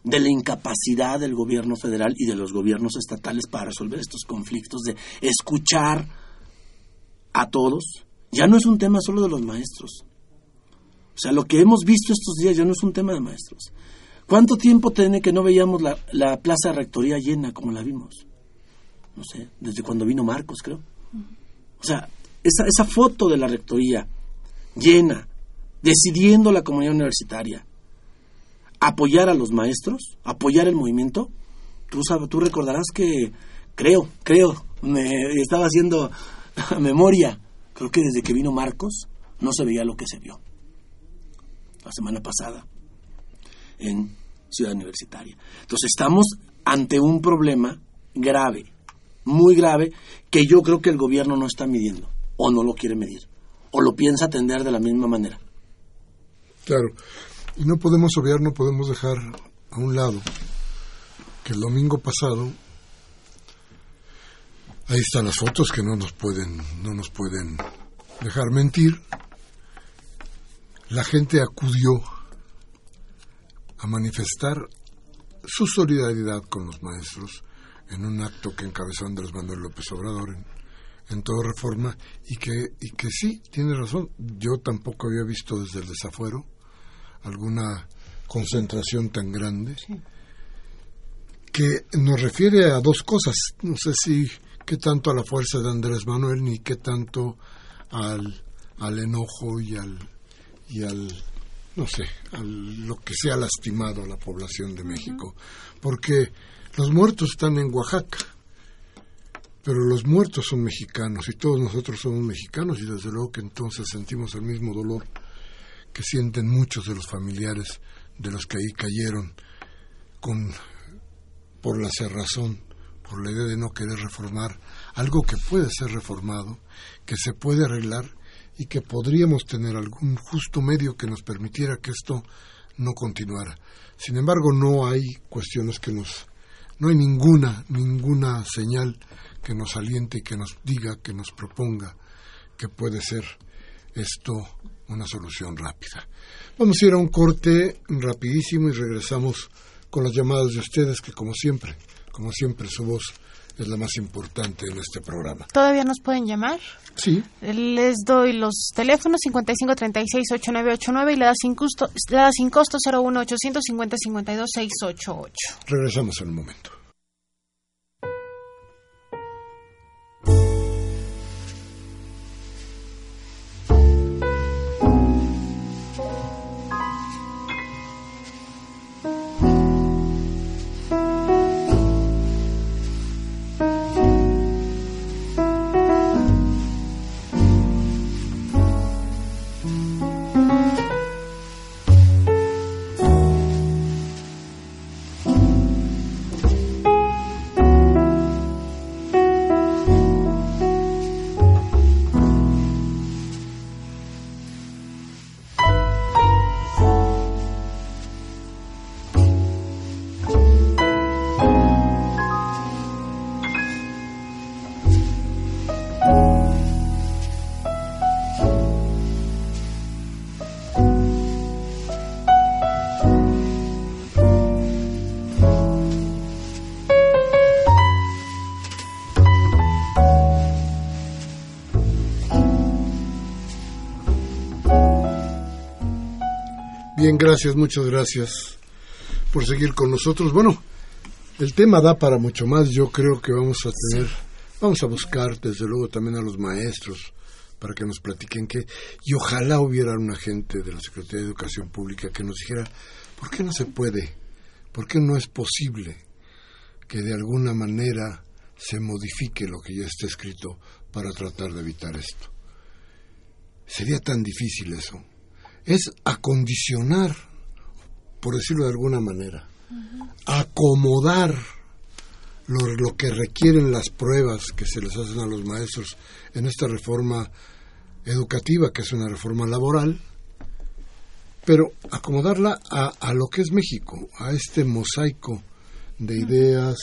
de la incapacidad del gobierno federal y de los gobiernos estatales para resolver estos conflictos, de escuchar a todos. Ya no es un tema solo de los maestros, o sea, lo que hemos visto estos días ya no es un tema de maestros. ¿Cuánto tiempo tiene que no veíamos la, la plaza de rectoría llena como la vimos? No sé, desde cuando vino Marcos, creo. O sea, esa, esa foto de la rectoría llena, decidiendo la comunidad universitaria, apoyar a los maestros, apoyar el movimiento, tú, sabes, tú recordarás que, creo, creo, me estaba haciendo memoria, creo que desde que vino Marcos no se veía lo que se vio la semana pasada en Ciudad Universitaria. Entonces estamos ante un problema grave, muy grave, que yo creo que el gobierno no está midiendo, o no lo quiere medir, o lo piensa atender de la misma manera.
Claro, y no podemos obviar, no podemos dejar a un lado que el domingo pasado ahí están las fotos que no nos pueden no nos pueden dejar mentir. La gente acudió a manifestar su solidaridad con los maestros en un acto que encabezó Andrés Manuel López Obrador en, en toda reforma y que, y que sí, tiene razón, yo tampoco había visto desde el desafuero alguna concentración tan grande que nos refiere a dos cosas, no sé si qué tanto a la fuerza de Andrés Manuel ni qué tanto al, al enojo y al y al, no sé, a lo que sea lastimado a la población de México. Porque los muertos están en Oaxaca, pero los muertos son mexicanos y todos nosotros somos mexicanos y desde luego que entonces sentimos el mismo dolor que sienten muchos de los familiares de los que ahí cayeron con por la cerrazón, por la idea de no querer reformar algo que puede ser reformado, que se puede arreglar y que podríamos tener algún justo medio que nos permitiera que esto no continuara. Sin embargo, no hay cuestiones que nos no hay ninguna ninguna señal que nos aliente y que nos diga, que nos proponga que puede ser esto una solución rápida. Vamos a ir a un corte rapidísimo y regresamos con las llamadas de ustedes, que como siempre, como siempre su voz es la más importante en este programa.
¿Todavía nos pueden llamar?
Sí.
Les doy los teléfonos 5536-8989 y le da sin costo, le da sin costo 01850-52-688.
Regresamos en un momento. Gracias, muchas gracias por seguir con nosotros. Bueno, el tema da para mucho más. Yo creo que vamos a tener, vamos a buscar desde luego también a los maestros para que nos platiquen qué. Y ojalá hubiera un agente de la Secretaría de Educación Pública que nos dijera, ¿por qué no se puede? ¿Por qué no es posible que de alguna manera se modifique lo que ya está escrito para tratar de evitar esto? Sería tan difícil eso es acondicionar, por decirlo de alguna manera, acomodar lo, que requieren las pruebas que se les hacen a los maestros en esta reforma educativa, que es una reforma laboral, pero acomodarla a, lo que es México, a este mosaico de ideas,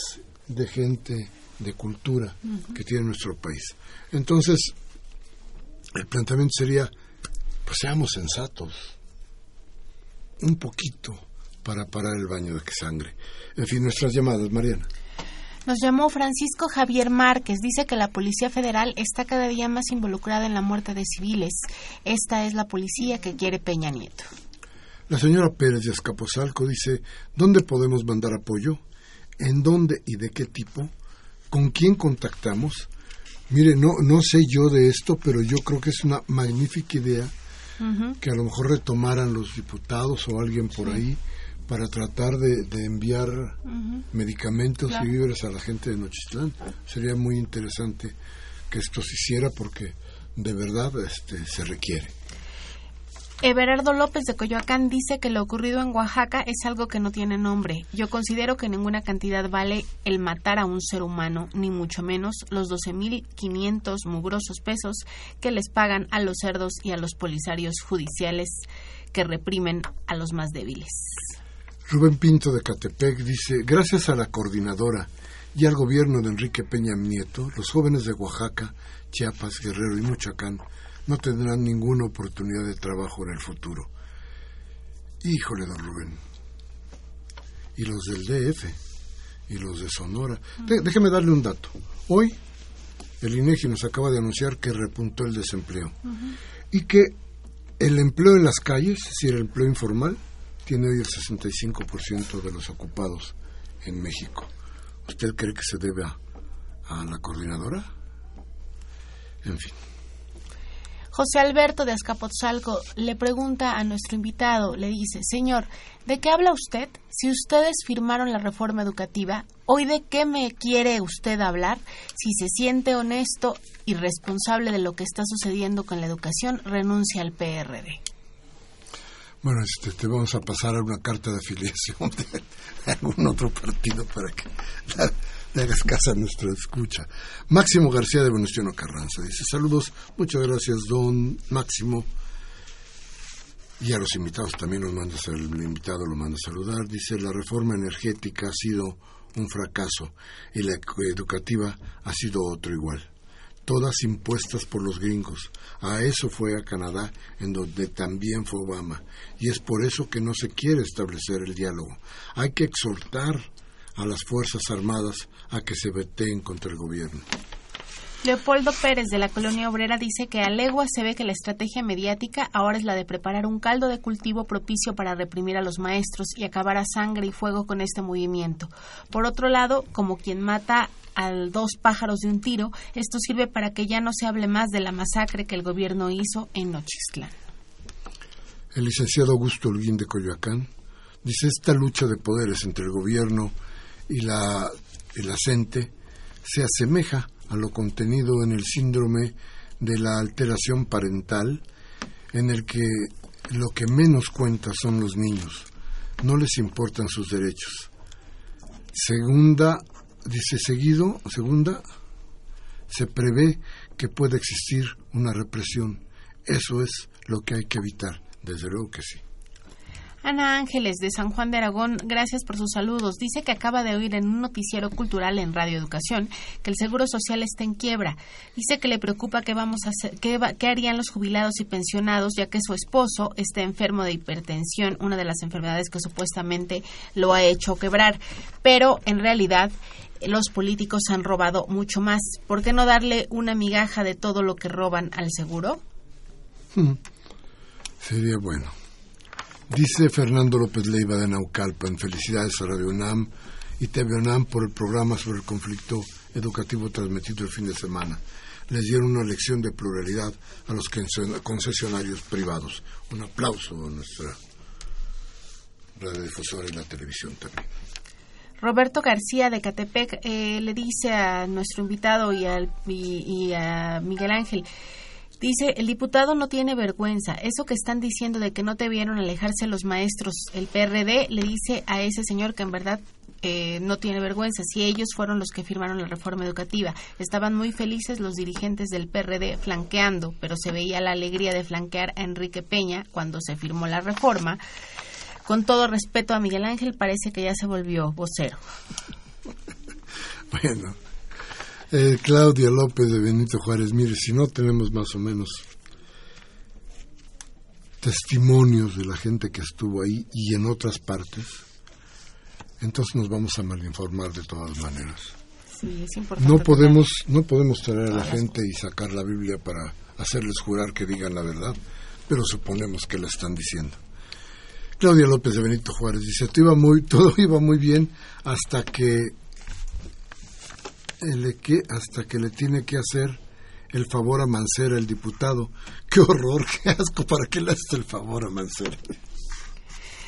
de gente, de cultura que tiene nuestro país. Entonces, el planteamiento sería pues seamos sensatos. Un poquito para parar el baño de sangre. En fin, nuestras llamadas, Mariana.
Nos llamó Francisco Javier Márquez. Dice que la Policía Federal está cada día más involucrada en la muerte de civiles. Esta es la policía que quiere Peña Nieto.
La señora Pérez de Escaposalco dice, ¿dónde podemos mandar apoyo? ¿En dónde y de qué tipo? ¿Con quién contactamos? Mire, no, no sé yo de esto, pero yo creo que es una magnífica idea que a lo mejor retomaran los diputados o alguien por ahí para tratar de, enviar medicamentos y víveres a la gente de Nochistlán. Sería muy interesante que esto se hiciera porque de verdad este, se requiere.
Everardo López de Coyoacán dice que lo ocurrido en Oaxaca es algo que no tiene nombre. Yo considero que ninguna cantidad vale el matar a un ser humano, ni mucho menos los 12.500 mugrosos pesos que les pagan a los cerdos y a los polisarios judiciales que reprimen a los más débiles.
Rubén Pinto de Catepec dice, gracias a la coordinadora y al gobierno de Enrique Peña Nieto, los jóvenes de Oaxaca, Chiapas, Guerrero y Michoacán no tendrán ninguna oportunidad de trabajo en el futuro. Híjole, don Rubén. Y los del DF y los de Sonora. déjeme darle un dato. Hoy el INEGI nos acaba de anunciar que repuntó el desempleo y que el empleo en las calles, es decir, el empleo informal, tiene hoy el 65% de los ocupados en México. ¿Usted cree que se debe a la coordinadora? En fin.
José Alberto de Azcapotzalco le pregunta a nuestro invitado, le dice, Señor, ¿de qué habla usted? Si ustedes firmaron la reforma educativa, ¿hoy de qué me quiere usted hablar? Si se siente honesto y responsable de lo que está sucediendo con la educación, renuncia al PRD.
Bueno, este, te vamos a pasar a una carta de afiliación de algún otro partido para que le hagas nuestra escucha. Máximo García de Venustiano Carranza dice, saludos, muchas gracias, don Máximo. Y a los invitados también los manda, el invitado lo manda a saludar. Dice, la reforma energética ha sido un fracaso y la educativa ha sido otro igual todas impuestas por los gringos. A eso fue a Canadá, en donde también fue Obama. Y es por eso que no se quiere establecer el diálogo. Hay que exhortar a las Fuerzas Armadas a que se veteen contra el gobierno.
Leopoldo Pérez de la Colonia Obrera dice que a legua se ve que la estrategia mediática ahora es la de preparar un caldo de cultivo propicio para reprimir a los maestros y acabar a sangre y fuego con este movimiento. Por otro lado, como quien mata a dos pájaros de un tiro, esto sirve para que ya no se hable más de la masacre que el gobierno hizo en Nochistlán.
El licenciado Augusto Holguín de Coyoacán dice esta lucha de poderes entre el gobierno y la, y la CENTE se asemeja a lo contenido en el síndrome de la alteración parental, en el que lo que menos cuenta son los niños, no les importan sus derechos. Segunda, dice seguido, segunda, se prevé que pueda existir una represión. Eso es lo que hay que evitar, desde luego que sí.
Ana Ángeles de San Juan de Aragón, gracias por sus saludos. Dice que acaba de oír en un noticiero cultural en Radio Educación que el Seguro Social está en quiebra. Dice que le preocupa qué vamos a hacer, qué, qué harían los jubilados y pensionados ya que su esposo está enfermo de hipertensión, una de las enfermedades que supuestamente lo ha hecho quebrar. Pero en realidad los políticos han robado mucho más. ¿Por qué no darle una migaja de todo lo que roban al seguro?
Hmm. Sería bueno. Dice Fernando López Leiva de Naucalpan, felicidades a Radio UNAM y TV UNAM por el programa sobre el conflicto educativo transmitido el fin de semana. Les dieron una lección de pluralidad a los concesionarios privados. Un aplauso a nuestra radiodifusora y la televisión también.
Roberto García de Catepec eh, le dice a nuestro invitado y, al, y a Miguel Ángel, Dice, el diputado no tiene vergüenza. Eso que están diciendo de que no te vieron alejarse los maestros, el PRD le dice a ese señor que en verdad eh, no tiene vergüenza. Si ellos fueron los que firmaron la reforma educativa, estaban muy felices los dirigentes del PRD flanqueando, pero se veía la alegría de flanquear a Enrique Peña cuando se firmó la reforma. Con todo respeto a Miguel Ángel, parece que ya se volvió vocero.
Bueno, eh, Claudia López de Benito Juárez, mire, si no tenemos más o menos testimonios de la gente que estuvo ahí y en otras partes, entonces nos vamos a malinformar de todas maneras. no podemos no podemos traer a la gente y sacar la Biblia para hacerles jurar que digan la verdad, pero suponemos que la están diciendo. Claudia López de Benito Juárez dice, todo iba muy, todo iba muy bien hasta que el que, hasta que le tiene que hacer el favor a Mancera, el diputado. ¡Qué horror, qué asco! ¿Para qué le hace el favor a Mancera?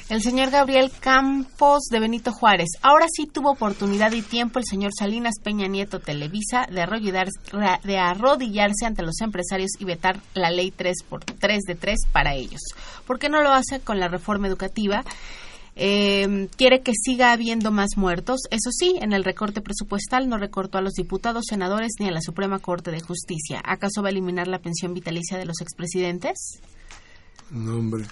El señor Gabriel Campos de Benito Juárez. Ahora sí tuvo oportunidad y tiempo el señor Salinas Peña Nieto Televisa de, de arrodillarse ante los empresarios y vetar la ley 3 por 3 de 3 para ellos. ¿Por qué no lo hace con la reforma educativa? Eh, quiere que siga habiendo más muertos. Eso sí, en el recorte presupuestal no recortó a los diputados, senadores ni a la Suprema Corte de Justicia. ¿Acaso va a eliminar la pensión vitalicia de los expresidentes?
No, hombre.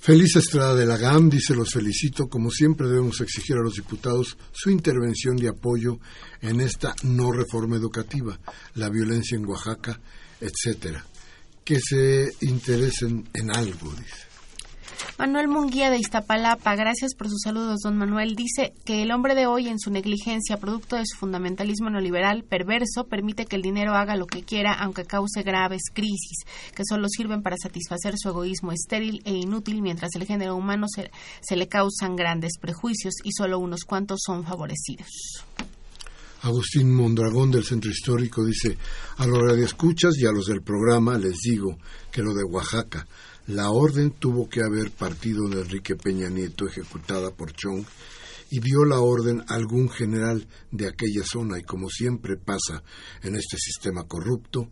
Feliz Estrada de la GAM dice los felicito. Como siempre debemos exigir a los diputados su intervención de apoyo en esta no reforma educativa, la violencia en Oaxaca, etcétera. Que se interesen en algo, dice.
Manuel Munguía de Iztapalapa, gracias por sus saludos, don Manuel. Dice que el hombre de hoy, en su negligencia, producto de su fundamentalismo neoliberal perverso, permite que el dinero haga lo que quiera, aunque cause graves crisis, que solo sirven para satisfacer su egoísmo estéril e inútil, mientras el género humano se, se le causan grandes prejuicios y solo unos cuantos son favorecidos.
Agustín Mondragón del Centro Histórico dice, a los radioescuchas y a los del programa les digo que lo de Oaxaca la orden tuvo que haber partido de Enrique Peña Nieto ejecutada por Chong y dio la orden a algún general de aquella zona y como siempre pasa en este sistema corrupto,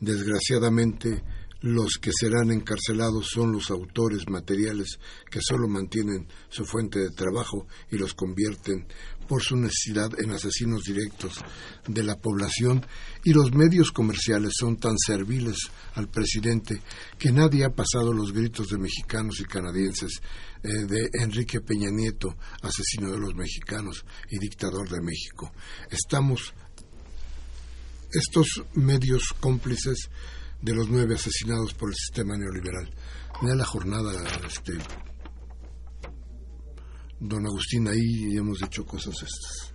desgraciadamente los que serán encarcelados son los autores materiales que solo mantienen su fuente de trabajo y los convierten por su necesidad en asesinos directos de la población y los medios comerciales son tan serviles al presidente que nadie ha pasado los gritos de mexicanos y canadienses eh, de Enrique Peña Nieto, asesino de los mexicanos y dictador de México. Estamos estos medios cómplices de los nueve asesinados por el sistema neoliberal. Mira la jornada, este, don Agustín, ahí hemos hecho cosas estas.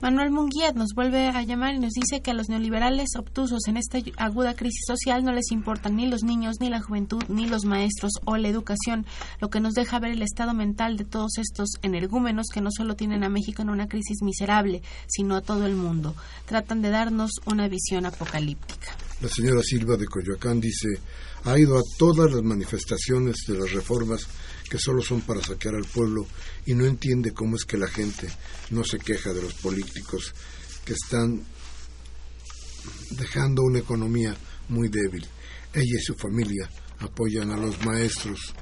Manuel Munguía nos vuelve a llamar y nos dice que a los neoliberales obtusos en esta aguda crisis social no les importan ni los niños, ni la juventud, ni los maestros o la educación, lo que nos deja ver el estado mental de todos estos energúmenos que no solo tienen a México en una crisis miserable, sino a todo el mundo. Tratan de darnos una visión apocalíptica.
La señora Silva de Coyoacán dice, ha ido a todas las manifestaciones de las reformas que solo son para saquear al pueblo y no entiende cómo es que la gente no se queja de los políticos que están dejando una economía muy débil. Ella y su familia apoyan a los maestros.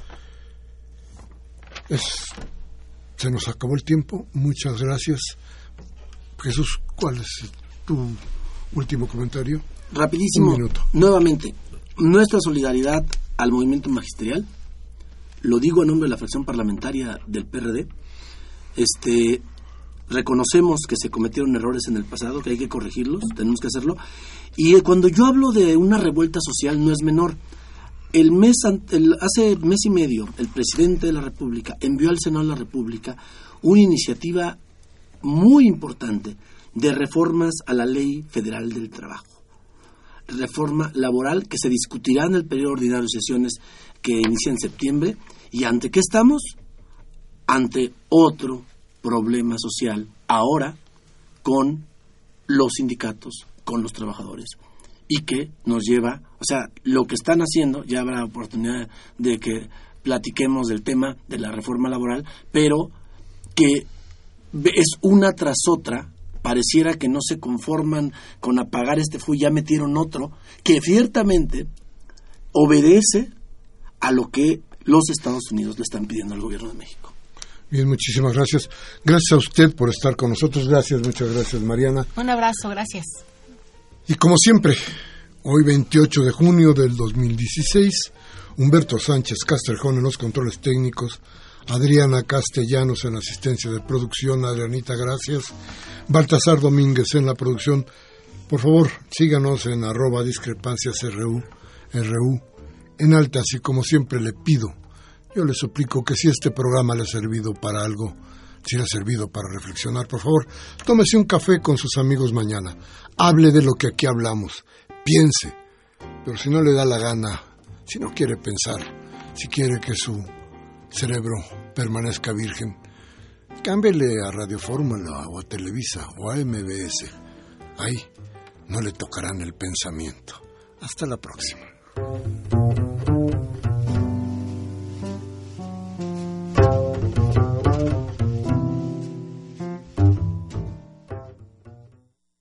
se nos acabó el tiempo. Muchas gracias. Jesús, ¿cuál es tu último comentario?
Rapidísimo. Nuevamente, nuestra solidaridad al movimiento magisterial lo digo en nombre de la fracción parlamentaria del PRD, este, reconocemos que se cometieron errores en el pasado, que hay que corregirlos, tenemos que hacerlo. Y cuando yo hablo de una revuelta social no es menor. El mes, hace mes y medio, el presidente de la República envió al Senado de la República una iniciativa muy importante de reformas a la Ley Federal del Trabajo. Reforma laboral que se discutirá en el periodo ordinario de sesiones que inicia en septiembre ¿Y ante qué estamos? Ante otro problema social, ahora con los sindicatos, con los trabajadores. Y que nos lleva, o sea, lo que están haciendo, ya habrá oportunidad de que platiquemos del tema de la reforma laboral, pero que es una tras otra, pareciera que no se conforman con apagar este fuego, ya metieron otro, que ciertamente obedece a lo que los Estados Unidos le están pidiendo al gobierno de México.
Bien, muchísimas gracias. Gracias a usted por estar con nosotros. Gracias, muchas gracias, Mariana.
Un abrazo, gracias.
Y como siempre, hoy 28 de junio del 2016, Humberto Sánchez Castrejón en los controles técnicos, Adriana Castellanos en asistencia de producción, Adrianita, gracias, Baltasar Domínguez en la producción. Por favor, síganos en arroba discrepancias RU, en alta, así como siempre le pido, yo le suplico que si este programa le ha servido para algo, si le ha servido para reflexionar, por favor, tómese un café con sus amigos mañana, hable de lo que aquí hablamos, piense, pero si no le da la gana, si no quiere pensar, si quiere que su cerebro permanezca virgen, cámbiele a Radio Fórmula o a Televisa o a MBS. Ahí no le tocarán el pensamiento. Hasta la próxima.